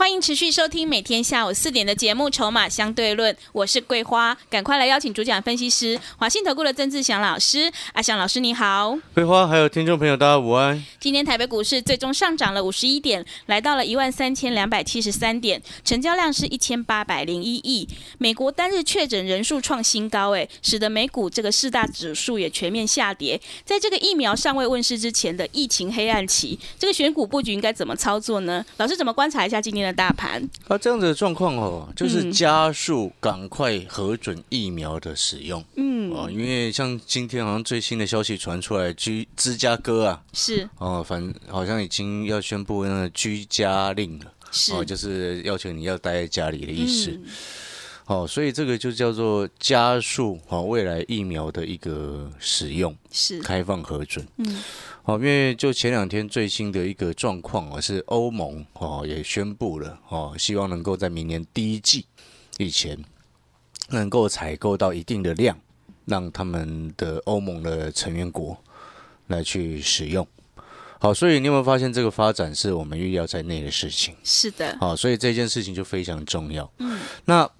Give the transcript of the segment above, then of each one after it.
欢迎持续收听每天下午四点的节目《筹码相对论》，我是桂花，赶快来邀请主讲分析师华信投顾的曾志祥老师。阿祥老师你好，桂花还有听众朋友大家午安。今天台北股市最终上涨了五十一点，来到了一万三千两百七十三点，成交量是一千八百零一亿。美国单日确诊人数创新高，哎，使得美股这个四大指数也全面下跌。在这个疫苗尚未问世之前的疫情黑暗期，这个选股布局应该怎么操作呢？老师怎么观察一下今天的？大盘啊，这样子的状况哦，就是加速赶快核准疫苗的使用。嗯，哦，因为像今天好像最新的消息传出来，居芝加哥啊，是哦，反好像已经要宣布那个居家令了，是哦，就是要求你要待在家里的意思。哦，所以这个就叫做加速哦，未来疫苗的一个使用是开放核准。嗯。哦，因为就前两天最新的一个状况啊，是欧盟哦也宣布了哦，希望能够在明年第一季以前能够采购到一定的量，让他们的欧盟的成员国来去使用。好，所以你有没有发现这个发展是我们预料在内的事情？是的。好，所以这件事情就非常重要。嗯。那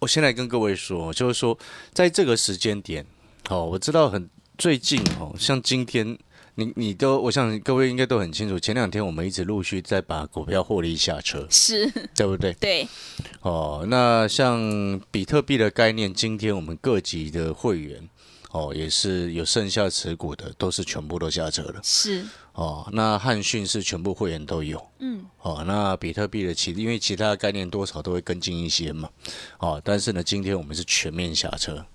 我先来跟各位说，就是说在这个时间点，哦，我知道很最近哦，像今天。你你都，我想各位应该都很清楚。前两天我们一直陆续在把股票获利下车，是对不对？对。哦，那像比特币的概念，今天我们各级的会员哦，也是有剩下持股的，都是全部都下车了。是。哦，那汉讯是全部会员都有。嗯。哦，那比特币的其因为其他的概念多少都会跟进一些嘛。哦，但是呢，今天我们是全面下车。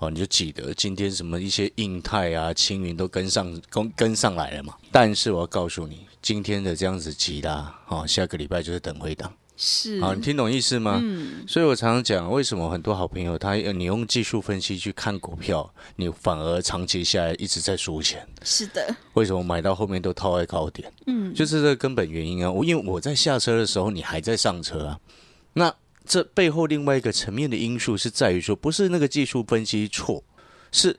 哦，你就记得今天什么一些印泰啊、青云都跟上跟跟上来了嘛？但是我要告诉你，今天的这样子急拉，哦，下个礼拜就是等回档。是，好，你听懂意思吗？嗯。所以我常常讲，为什么很多好朋友他你用技术分析去看股票，你反而长期下来一直在输钱。是的。为什么买到后面都套在高点？嗯，就是这根本原因啊！我因为我在下车的时候，你还在上车啊，那。这背后另外一个层面的因素是在于说，不是那个技术分析错，是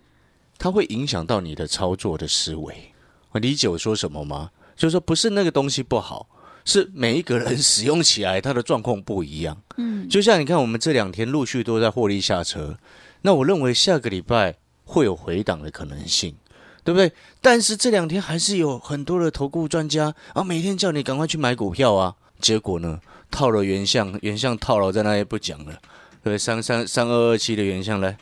它会影响到你的操作的思维。我理解我说什么吗？就是说，不是那个东西不好，是每一个人使用起来他的状况不一样。嗯，就像你看，我们这两天陆续都在获利下车，那我认为下个礼拜会有回档的可能性，对不对？但是这两天还是有很多的投顾专家啊，每天叫你赶快去买股票啊，结果呢？套了原相，原相套牢在那里不讲了。对，三三三二二七的原相来，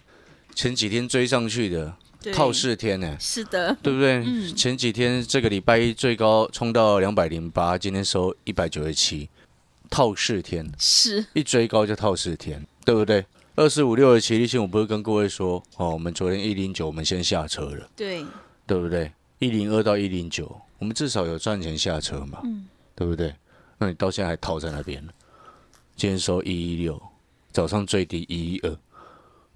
前几天追上去的，套四天呢。是的，对不对？嗯。前几天这个礼拜一最高冲到两百零八，今天收一百九十七，套四天。是。一追高就套四天，对不对？二四五六的齐力星，我不是跟各位说哦，我们昨天一零九，我们先下车了。对。对不对？一零二到一零九，我们至少有赚钱下车嘛？嗯。对不对？那你到现在还套在那边呢？今天收一一六，早上最低一一二，你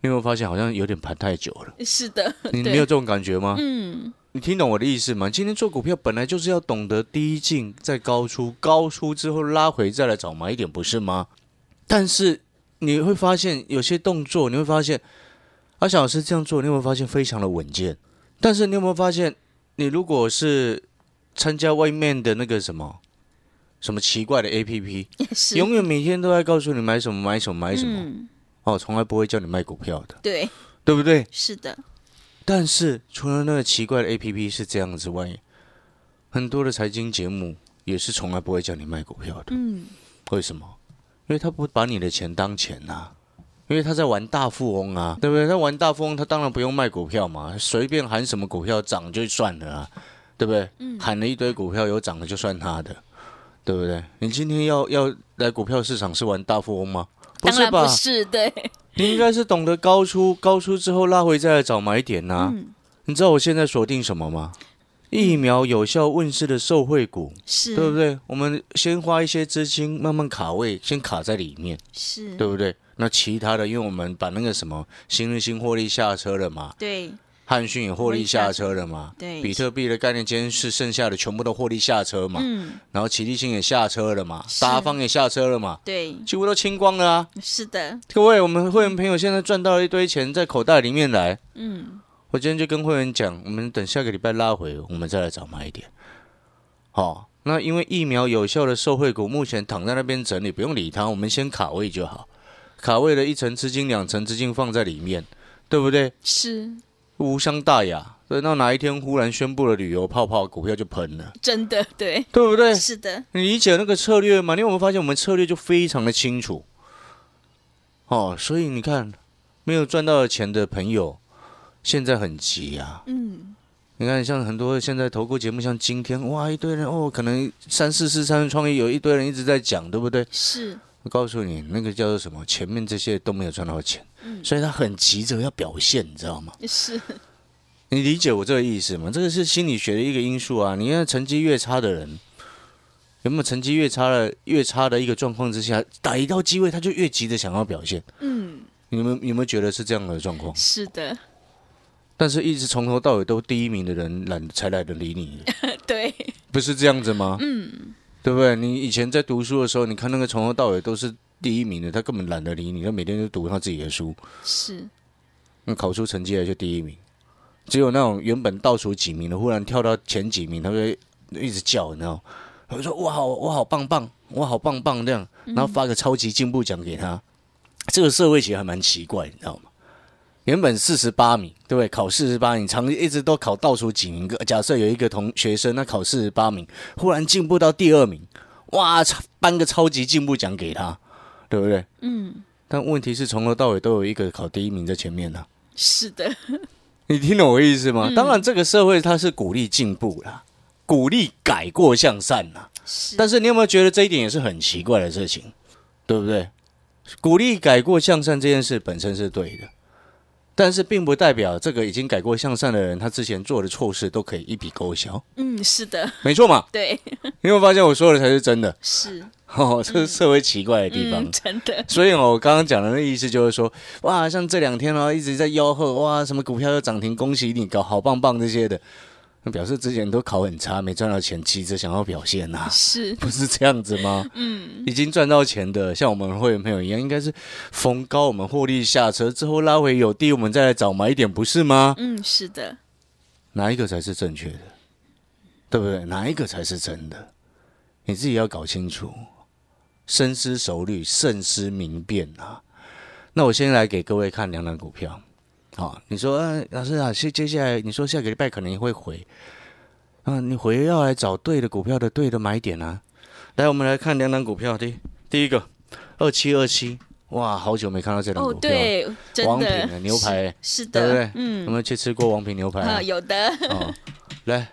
有没有发现好像有点盘太久了？是的，你没有这种感觉吗？嗯，你听懂我的意思吗？今天做股票本来就是要懂得低进再高出，高出之后拉回再来找买点，不是吗？但是你会发现有些动作，你会发现阿小老师这样做，你有没有发现非常的稳健？但是你有没有发现，你如果是参加外面的那个什么？什么奇怪的 A P P，永远每天都在告诉你买什么买什么买什么，哦，从来不会叫你卖股票的，对，对不对？是的。但是除了那个奇怪的 A P P 是这样之外，很多的财经节目也是从来不会叫你卖股票的。嗯，为什么？因为他不把你的钱当钱呐，因为他在玩大富翁啊，对不对？他玩大富翁，他当然不用卖股票嘛，随便喊什么股票涨就算了啊，对不对？嗯，喊了一堆股票有涨的就算他的。对不对？你今天要要来股票市场是玩大富翁吗？不是吧？不是，对。你应该是懂得高出高出之后拉回再来找买点呐。你知道我现在锁定什么吗？疫苗有效问世的受惠股，是，对不对？我们先花一些资金慢慢卡位，先卡在里面，是，对不对？那其他的，因为我们把那个什么新日新获利下车了嘛，对，汉讯也获利下车了嘛，对。比特币的概念今天是剩下的全部都获利下车嘛，嗯，然后奇力新也下车了嘛，是。达方也下车了嘛，对，几乎都清光了啊！是的，各位，我们会员朋友现在赚到一堆钱在口袋里面来，嗯，我今天就跟会员讲，我们等下个礼拜拉回，我们再来找买点。好、那因为疫苗有效的受惠股目前躺在那边整理，不用理它，我们先卡位就好。卡位的一层资金、两层资金放在里面，对不对？是无伤大雅。等到哪一天忽然宣布了旅游泡泡，股票就喷了，真的，对，对不对？是的，你理解那个策略吗？因为我们发现我们策略就非常的清楚？哦，所以你看，没有赚到钱的朋友，现在很急啊。嗯，你看，像很多现在投顾节目，像今天哇，一堆人哦，可能三四四三创业有一堆人一直在讲，对不对？是，我告诉你，那个叫做什么？前面这些都没有赚到钱，嗯所以他很急着要表现，你知道吗？是，你理解我这个意思吗？这个是心理学的一个因素啊。你看成绩越差的人，有没有成绩越差的越差的一个状况之下，打一到机会他就越急着想要表现？嗯，你们有没有觉得是这样的状况？是的，但是一直从头到尾都第一名的人懒才懒得理你，对，不是这样子吗？嗯，对不对？你以前在读书的时候，你看那个从头到尾都是第一名的，他根本懒得理你，他每天就读他自己的书，是，那考出成绩来就第一名。只有那种原本倒数几名的，忽然跳到前几名，他会一直叫，你知道吗？他会说：“我好，我好棒棒，我好棒棒这样。”然后发个超级进步奖给他。这个社会其实还蛮奇怪，你知道吗？原本四十八名，对不对？考四十八名，常一直都考倒数几名。假设有一个同学生，他考四十八名，忽然进步到第二名，哇，颁个超级进步奖给他，对不对？嗯，但问题是从头到尾都有一个考第一名在前面呢、是的，你听懂我意思吗？嗯当然，这个社会它是鼓励进步啦，鼓励改过向善啦。是，但是你有没有觉得这一点也是很奇怪的事情，对不对？鼓励改过向善这件事本身是对的，但是并不代表这个已经改过向善的人，他之前做的错事都可以一笔勾销，嗯，是的，没错嘛？对，你有没有发现我说的才是真的？是，哦，这是社会奇怪的地方。嗯，真的，所以哦，我刚刚讲的那意思就是说，哇，像这两天哦一直在吆喝，哇，什么股票又涨停，恭喜你，搞好棒棒这些的，那表示之前都考很差，没赚到钱，急着想要表现呐、是，不是这样子吗？嗯，已经赚到钱的，像我们会员朋友一样，应该是逢高我们获利下车之后拉回有低，我们再来找买点，不是吗？嗯，是的，哪一个才是正确的？对不对？哪一个才是真的？你自己要搞清楚，深思熟虑，慎思明辨啊。那我先来给各位看两档股票。好，你说，呃，老师啊，接接下来你说下个礼拜可能会回，啊，你回要来找对的股票的对的买点啊。来，我们来看两档股票，第第一个二七二七，哇，好久没看到这档哦，股票，对，真王品的的，牛排，是的，对不对？嗯有嗯，没有去吃过王品牛排啊啊，？有的，哦，来，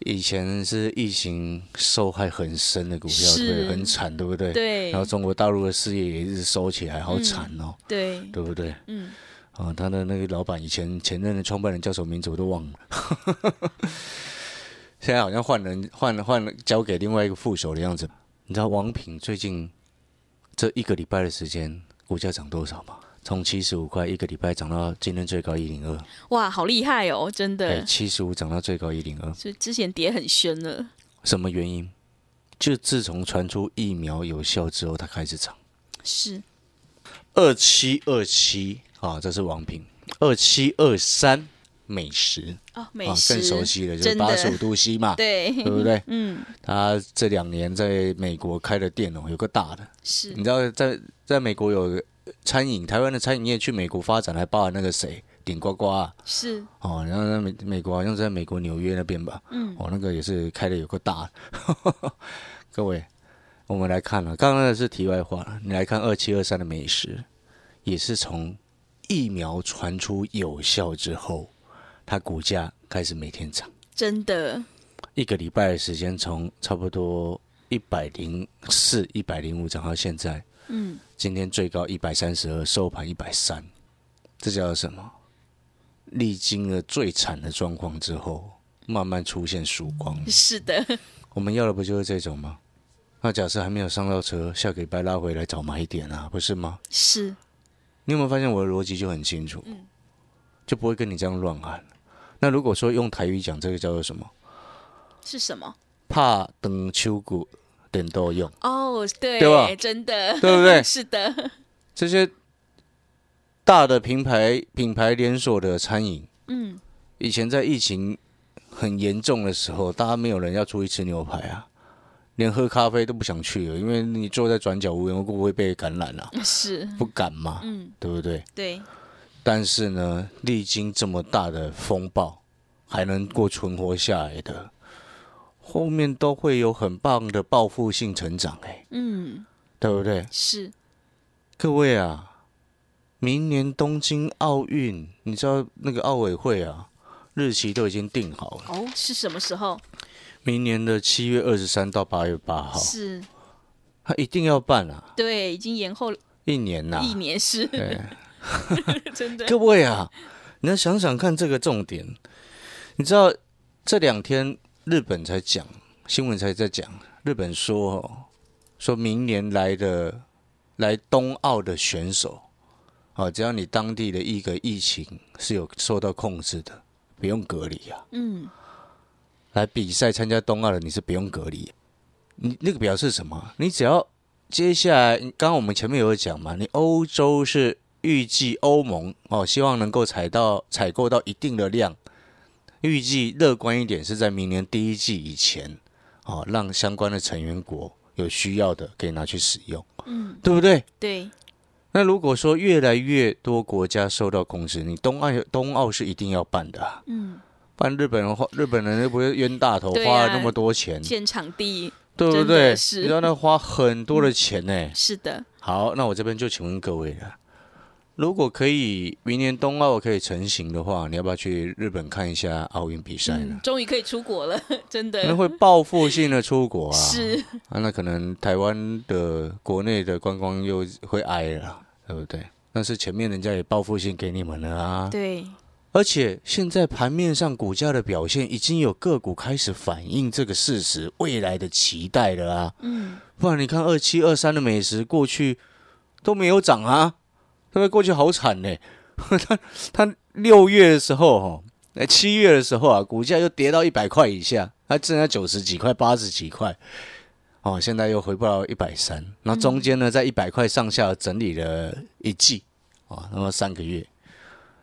以前是疫情受害很深的股票，对？很惨，对不对？对然后中国大陆的事业也一直收起来，好惨哦，对，对不对？嗯，啊、他的那个老板以前前任的创办人叫什么名字我都忘了，现在好像换人换了换了，交给另外一个副手的样子。你知道王品最近这一个礼拜的时间，股价涨多少吗？从七十五块一个礼拜涨到今天最高一零二，哇，好厉害哦，真哎，的，七十五涨到最高一零二。就之前跌很深了，什么原因？就自从传出疫苗有效之后，它开始涨。是，二七二七啊，这是王品。二七二三美食哦，美啊，食，更熟悉的，就八十五度 C 嘛，对，对不对？嗯，他这两年在美国开的店哦，有个大的。是你知道在在美国有餐饮，台湾的餐饮业去美国发展，还包含那个谁顶呱呱啊，是，哦，然后在美美国好像是在美国纽约那边吧，嗯，哦，那个也是开的有个大的。各位，我们来看了、刚刚那是题外话了，你来看二七二三的美食，也是从疫苗传出有效之后，它股价开始每天涨，真的，一个礼拜的时间，从差不多一百零四、一百零五涨到现在，嗯，今天最高一百三十二，收盘一百三，这叫什么？历经了最惨的状况之后，慢慢出现曙光。是的，我们要的不就是这种吗？那假设还没有上到车，下个礼拜拉回来找买点啊，不是吗？是你有没有发现我的逻辑就很清楚？就不会跟你这样乱喊。那如果说用台语讲，这个叫做什么？是什么？怕等秋谷等都用，哦，对，对吧真的，对不对 是的，这些大的品牌品牌连锁的餐饮，嗯，以前在疫情很严重的时候，大家没有人要出去吃牛排啊，连喝咖啡都不想去了，因为你坐在转角无缘无故会被感染啊，是，不敢嘛，嗯，对不对？对，但是呢，历经这么大的风暴，还能够存活下来的，后面都会有很棒的报复性成长、哎，嗯，对不对？是，各位啊，明年东京奥运，你知道那个奥委会啊，日期都已经定好了，哦，是什么时候？明年的七月二十三到八月八号，是，他一定要办啊，对，已经延后一年呐、一年，是，对，真的，各位啊，你要想想看这个重点。你知道这两天日本才讲新闻才在讲，日本说哦，说明年来的来冬奥的选手，啊，只要你当地的一个疫情是有受到控制的，不用隔离啊。嗯，来比赛参加冬奥的你是不用隔离，你那个表示什么？你只要接下来，刚刚我们前面有讲嘛，你欧洲是预计欧盟哦，希望能够采到采购到一定的量，预计乐观一点是在明年第一季以前哦，让相关的成员国有需要的可以拿去使用，嗯，对不对？对，那如果说越来越多国家受到控制，你冬奥冬奥是一定要办的、啊，嗯，不然日本人花日本人又不会冤大头，花了那么多钱，建场地，对不对？是。你知道那花很多的钱呢、是的，好，那我这边就请问各位了，如果可以明年冬奥可以成型的话，你要不要去日本看一下奥运比赛呢？嗯？，终于可以出国了，真的。那会报复性的出国啊，是，啊，那可能台湾的国内的观光又会挨了，对不对？但是前面人家也报复性给你们了啊，对，而且现在盘面上股价的表现已经有个股开始反映这个事实，未来的期待了啊。嗯，不然你看二七二三的美食过去都没有涨啊，对不对？过去好惨呢。他他六月的时候哈，哎七月的时候啊，股价又跌到一百块以下，它剩下九十几块、八十几块，哦，现在又回不到一百三。那中间呢，在一百块上下整理了一季啊，那么三个月，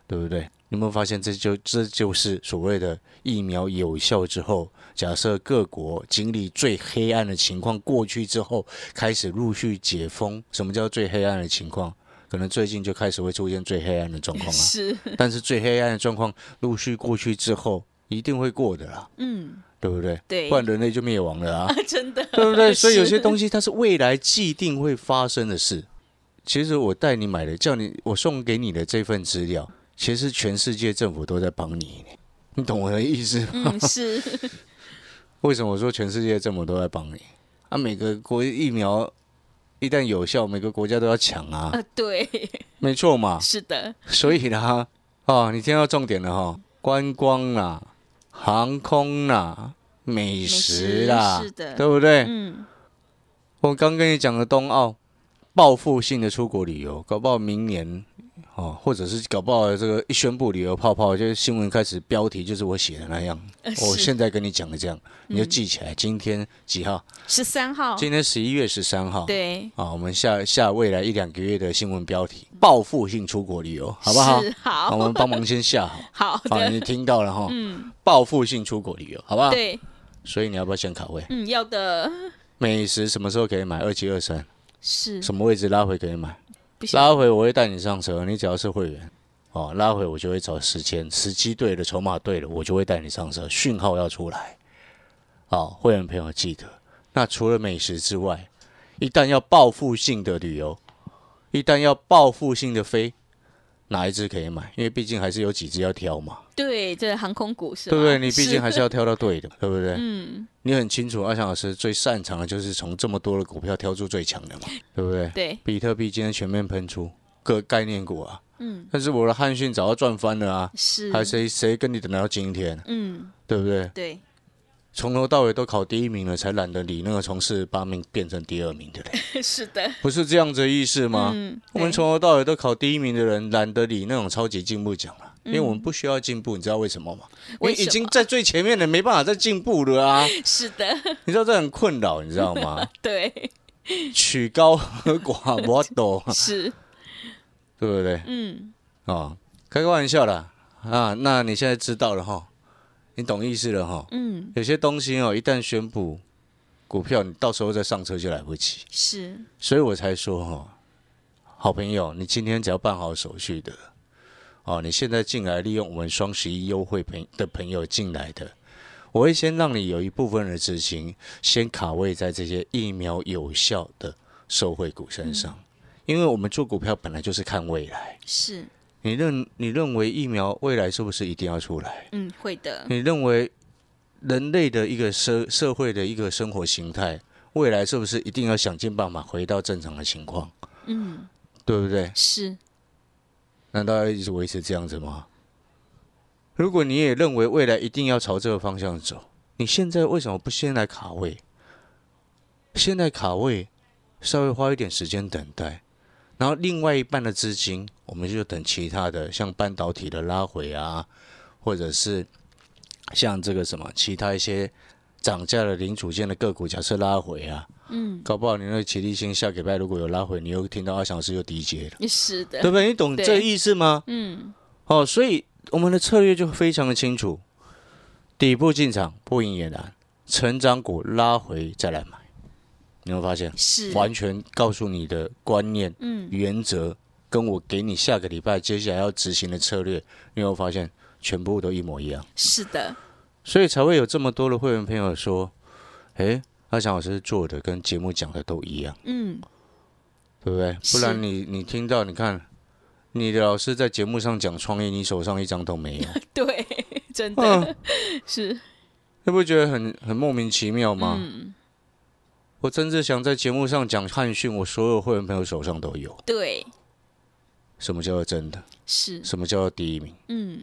对不对？你有没有发现，这就这就是所谓的疫苗有效之后，假设各国经历最黑暗的情况过去之后，开始陆续解封。什么叫最黑暗的情况？可能最近就开始会出现最黑暗的状况啊。是，但是最黑暗的状况陆续过去之后，一定会过的啦，嗯，对不对？对不然人类就灭亡了啊。真的，对不对？所以有些，东西它是未来既定会发生的事。其实我带你买的，叫你我送给你的这份资料，其实全世界政府都在帮你，你懂我的意思吗？嗯，是，为什么我说全世界政府都在帮你？啊，每个国疫苗一旦有效，每个国家都要抢啊，呃，对，没错嘛。是的，所以呢，哦，你听到重点了哈、观光啦、航空啦、美食啦，是的对不对？嗯，我刚跟你讲的冬奥，报复性的出国旅游，搞不好明年哦，或者是搞不好这个一宣布旅游泡泡，就是新闻开始标题就是我写的那样。我现在跟你讲的这样，你就记起来。今天几号？十三号，今天十一月十三号。。对，啊，我们下下未来一两个月的新闻标题：报复性出国旅游，好不好？好，好，我们帮忙先下好。好你听到了哈？嗯，报复性出国旅游，好不好？。对，所以你要不要先卡位？嗯，要的美食什么时候可以买？二七二三，是，什么位置拉回可以买？拉回我会带你上车，你只要是会员。哦，拉回我就会找时间，时机对了，筹码对了，我就会带你上车，讯号要出来。好、会员朋友记得，那除了美食之外，一旦要报复性的旅游，一旦要报复性的飞，哪一只可以买？因为毕竟还是有几只要挑嘛，对，这航空股是吗，对不对？你毕竟还是要挑到对的，对不对？嗯，你很清楚，阿翔老师最擅长的就是从这么多的股票挑出最强的嘛，对不对？对，比特币今天全面喷出，各概念股啊，嗯，但是我的汉讯早要赚翻了啊，是，还谁谁跟你等到今天，嗯，对不对？对，从头到尾都考第一名了，才懒得理那个从四十八名变成第二名的人，是的，不是这样子的意思吗？嗯，我们对从头到尾都考第一名的人，懒得理那种超级进步奖了，因为我们不需要进步，你知道为什么吗？因为为什么已经在最前面了，没办法再进步了啊！是的，你知道这很困扰，你知道吗？对，曲高和寡，我懂，是，对不对？嗯，哦，开个玩笑啦啊！那你现在知道了哈，你懂意思了哈。嗯，有些东西哦，一旦宣布股票，你到时候再上车就来不及，是，所以我才说哈，好朋友，你今天只要办好手续的，哦，你现在进来利用我们双十一优惠朋的朋友进来的，我会先让你有一部分的资金先卡位在这些疫苗有效的受惠股身上，因为我们做股票本来就是看未来。是，你认你认为疫苗未来是不是一定要出来？嗯，会的，你认为人类的一个社社会的一个生活形态，未来是不是一定要想尽办法回到正常的情况？嗯，对不对？是，难道要一直维持这样子吗？如果你也认为未来一定要朝这个方向走，你现在为什么不先来卡位？现在卡位，稍微花一点时间等待，然后另外一半的资金，我们就等其他的，像半导体的拉回啊，或者是像这个什么其他一些涨价的零组件的个股，假设拉回啊，嗯，搞不好你那个齐力星下礼拜如果有拉回，你又听到二小时又低阶了。是的，对不对？你懂这个意思吗？嗯，哦，所以我们的策略就非常的清楚，底部进场不赢也难，成长股拉回再来买，你会发现？是，完全告诉你的观念、嗯，原则，跟我给你下个礼拜接下来要执行的策略，你有发现？全部都一模一样，是的，所以才会有这么多的会员朋友说，诶，阿翔老师做的跟节目讲的都一样。嗯，对不对？不然你你听到，你看你的老师在节目上讲创业，你手上一张都没有，对，真嗯。的 是，你不觉得很很莫名其妙吗？嗯，我曾志祥在节目上讲汉讯，我所有会员朋友手上都有。对，什么叫做真的？是，什么叫做第一名？嗯，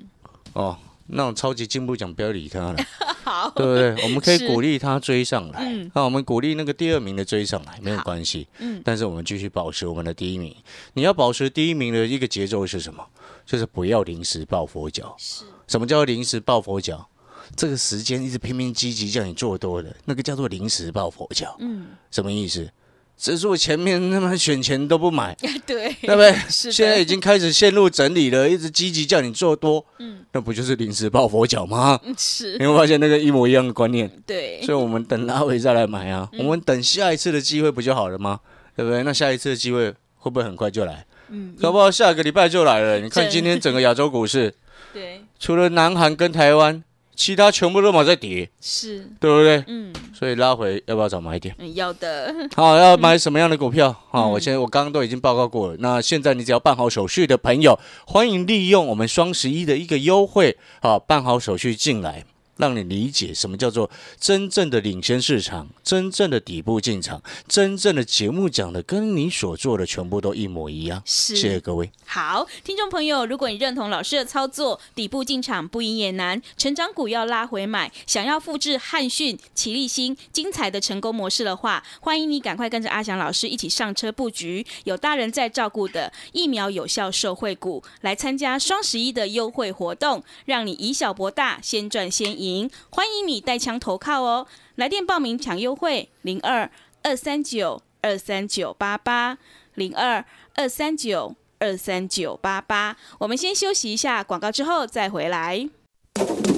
哦，那种超级进步奖不要理他了，好，对不对？我们可以鼓励他追上来，嗯那我们鼓励那个第二名的追上来，没有关系。嗯，但是我们继续保持我们的第一名。你要保持第一名的一个节奏是什么？就是不要临时抱佛脚。是，什么叫临时抱佛脚？这个时间一直拼命积极叫你做多的，那个叫做临时抱佛脚。嗯，什么意思？只是我前面他妈选钱都不买，对，对不对？是现在已经开始陷入整理了，一直积极叫你做多，嗯，那不就是临时抱佛脚吗？嗯是你，会发现那个一模一样的观念，对，所以我们等拉回再来买啊，嗯我们等下一次的机会不就好了吗？对不对？那下一次的机会会不会很快就来？嗯，搞不好下个礼拜就来了。你看今天整个亚洲股市，对，除了南韩跟台湾，其他全部都马在跌，是，对不对？嗯，所以拉回要不要早买一点？嗯要的，好，要买什么样的股票？好，嗯我现在我刚刚都已经报告过了。那现在你只要办好手续的朋友，欢迎利用我们双十一的一个优惠，好，办好手续进来。让你理解什么叫做真正的领先市场，真正的底部进场，真正的节目讲的跟你所做的全部都一模一样。是，谢谢各位。好，听众朋友，如果你认同老师的操作，底部进场不赢也难，成长股要拉回买，想要复制汉讯、齐立新精彩的成功模式的话，欢迎你赶快跟着阿翔老师一起上车布局，有大人在照顾的疫苗有效受惠股，来参加双十一的优惠活动，让你以小博大，先赚先赢。欢迎你带枪投靠哦，来电报名抢优惠零二二三九二三九八八零二二三九。二三九八八，我们先休息一下，广告之后再回来。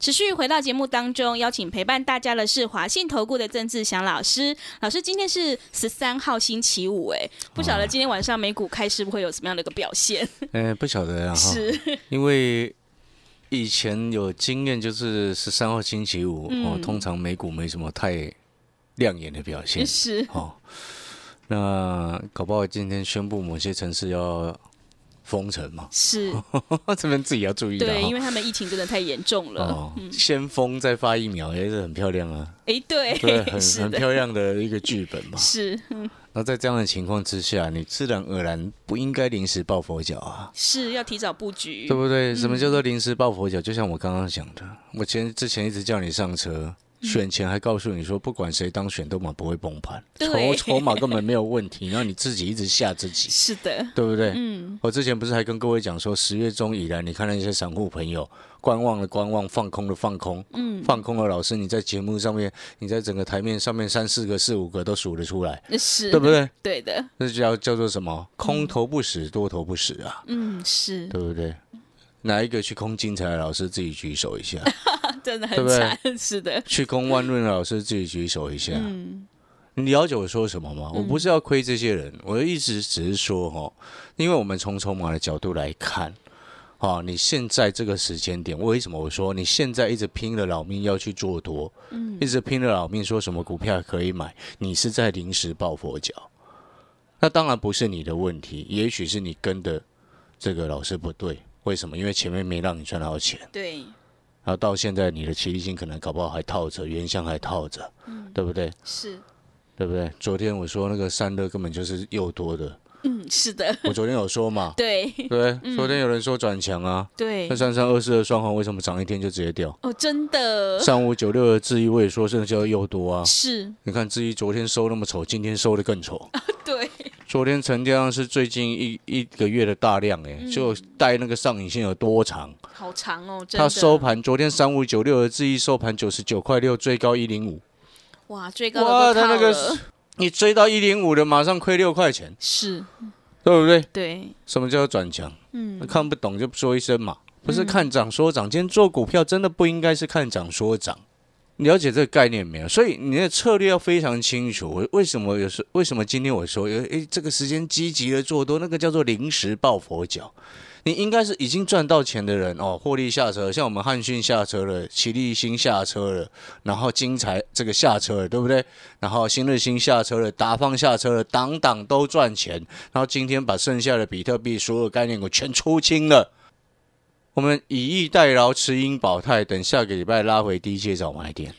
持续回到节目当中，邀请陪伴大家的是华信投顾的郑志祥老师。老师，今天是十三号星期五，哎，不晓得今天晚上美股开市会有什么样的一个表现？呃，不晓得啊，是，因为以前有经验，就是十三号星期五哦，通常美股没什么太亮眼的表现，是哦。那搞不好今天宣布某些城市要。封城嘛，是 这边自己要注意。对，因为他们疫情真的太严重了。哦，先封再发疫苗，也是很漂亮啊。哎，对，对，很 很漂亮的一个剧本嘛。是。那在这样的情况之下，你自然而然不应该临时抱佛脚啊。是要提早布局，对不对？什么叫做临时抱佛脚？就像我刚刚讲的，我前之前一直叫你上车。选前还告诉你说，不管谁当选都嘛不会崩盘，筹筹码根本没有问题，然后你自己一直吓自己，是的，对不对？嗯，我之前不是还跟各位讲说，十月中以来，你看那些散户朋友观望的观望，放空的放空，嗯，放空的老师，你在节目上面，你在整个台面上面三四个、四五个都数得出来，是，对不对？对的，那叫叫做什么？空头不死，多头不死啊，嗯，是。对不对？哪一个去空精彩的老师自己举手一下？真的很惨，是的。去公万润老师自己举手一下。嗯，你了解我说什么吗？我不是要亏这些人，我的意思只是说哈，因为我们从筹码的角度来看，啊，你现在这个时间点，为什么我说你现在一直拼了老命要去做多？嗯，一直拼了老命说什么股票可以买，你是在临时抱佛脚。那当然不是你的问题，也许是你跟的这个老师不对。为什么？因为前面没让你赚到钱，对，然后到现在你的起立金可能搞不好还套着，原相还套着，嗯，对不对？是，对不对？昨天我说那个三乐根本就是又多的，嗯，是的，我昨天有说嘛，对对，昨天有人说转强啊，对，那三三二四的双红为什么涨一天就直接掉？哦，真的，三五九六的智一我也说是叫又多啊，是，你看智一昨天收那么丑，今天收的更丑，对。昨天成交量是最近一一个月的大量，哎，就带那个上影线有多长？好长哦！它收盘昨天三五九六的智易收盘九十九块六，最高一零五。哇，最高哇，它那个你追到一零五的，马上亏六块钱，是，对不对？对。什么叫转强？嗯，看不懂就说一声嘛，不是看涨说涨。今天做股票真的不应该是看涨说涨。了解这个概念没有？所以你的策略要非常清楚。为什么有时为什么今天我说，诶，这个时间积极的做多，那个叫做临时抱佛脚。你应该是已经赚到钱的人哦，获利下车，像我们汉讯下车了，齐力新下车了，然后精彩这个下车了，对不对？然后新日新下车了，达方下车了，档档都赚钱。然后今天把剩下的比特币所有概念股全出清了。我们以逸待劳，持盈保泰，等下个礼拜拉回低阶找买点。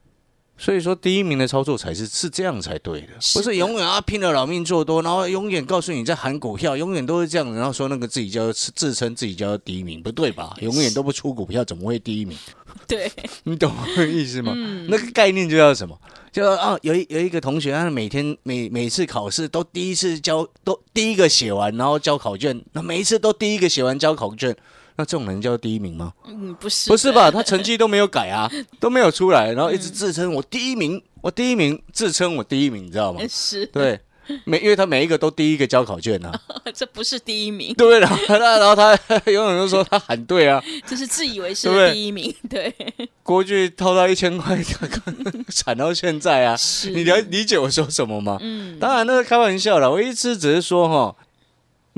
所以说，第一名的操作才是是这样才对的，不是永远啊拼了老命做多，然后永远告诉你在喊股票，永远都是这样，然后说那个自己叫自称自己叫第一名，不对吧？永远都不出股票，怎么会第一名？对，你懂我意思吗？那个概念就叫什么？就啊，有一有一个同学，他每天每每次考试都第一次交，都第一个写完，然后交考卷，那每一次都第一个写完交考卷。那这种人叫第一名吗？嗯，不是，不是吧？他成绩都没有改啊，都没有出来，然后一直自称我第一名，我第一名，自称我第一名，你知道吗？是，对，每因为他每一个都第一个交考卷啊，这不是第一名，对，然后他，然后他永远都说他喊对啊，这是自以为是第一名，对。国剧掏到一千块，惨到现在啊，你了理解我说什么吗？嗯，当然那是开玩笑了，我一直只是说哈。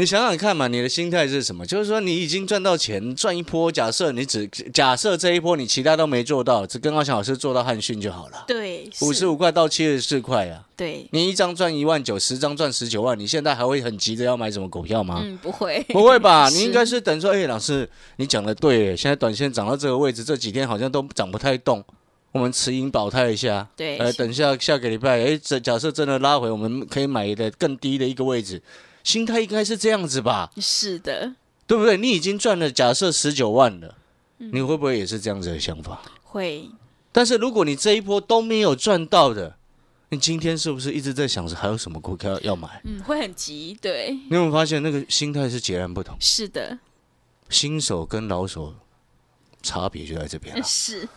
你想想看嘛，你的心态是什么？就是说，你已经赚到钱，赚一波。假设你只假设这一波你其他都没做到，只跟阿翔老师做到汉训就好了。对，五十五块到七十四块啊。对，你一张赚一万九，十张赚十九万，你现在还会很急着要买什么股票吗？嗯，不会，不会吧？你应该是等说，哎，老师，你讲的对，现在短线涨到这个位置，这几天好像都涨不太动，我们持盈保泰一下。对，呃，等下下个礼拜，哎，这假设真的拉回，我们可以买的更低的一个位置。心态应该是这样子吧？是的，对不对？你已经赚了假设十九万了，你会不会也是这样子的想法？会。但是如果你这一波都没有赚到的，你今天是不是一直在想着还有什么股票要买？嗯，会很急。对。你有没有发现那个心态是截然不同？是的。新手跟老手差别就在这边了。是。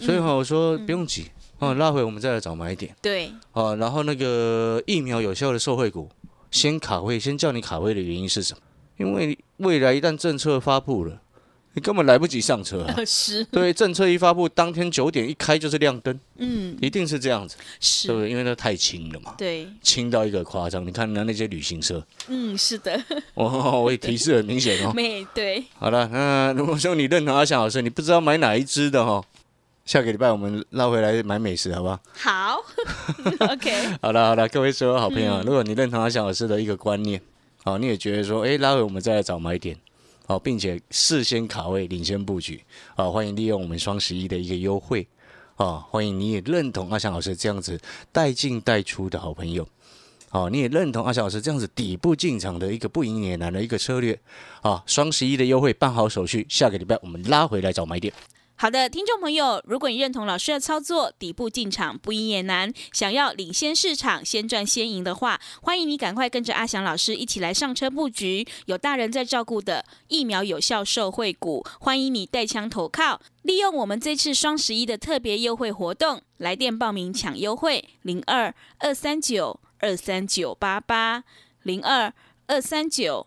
所以哈，我说不用急哦，拉回我们再来找买点。对。哦，然后那个疫苗有效的受惠股。先卡位，先叫你卡位的原因是什么？因为未来一旦政策发布了，你根本来不及上车啊！是，对，政策一发布，当天九点一开就是亮灯，嗯，一定是这样子，是，对不对？因为那太轻了嘛，对，轻到一个夸张。你看那那些旅行社，嗯，是的，哦，我也提示很明显哦。没对，好了，那如果说你认同阿翔老师，你不知道买哪一支的哈，下个礼拜我们拉回来买美食，好不好？好，OK，好了好了，各位所有好朋友，如果你认同阿翔老师的一个观念，好，你也觉得说，哎，拉回我们再来找买点。好，并且事先卡位、领先布局，好，欢迎利用我们双十一的一个优惠，啊，欢迎你也认同阿翔老师这样子带进带出的好朋友，好，你也认同阿翔老师这样子底部进场的一个不赢也难的一个策略，啊，双十一的优惠办好手续，下个礼拜我们拉回来找买点。好的，听众朋友，如果你认同老师的操作，底部进场不赢也难，想要领先市场，先赚先赢的话，欢迎你赶快跟着阿翔老师一起来上车布局，有大人在照顾的疫苗有效受惠股，欢迎你带枪投靠，利用我们这次双十一的特别优惠活动，来电报名抢优惠，零二二三九二三九八八零二二三九。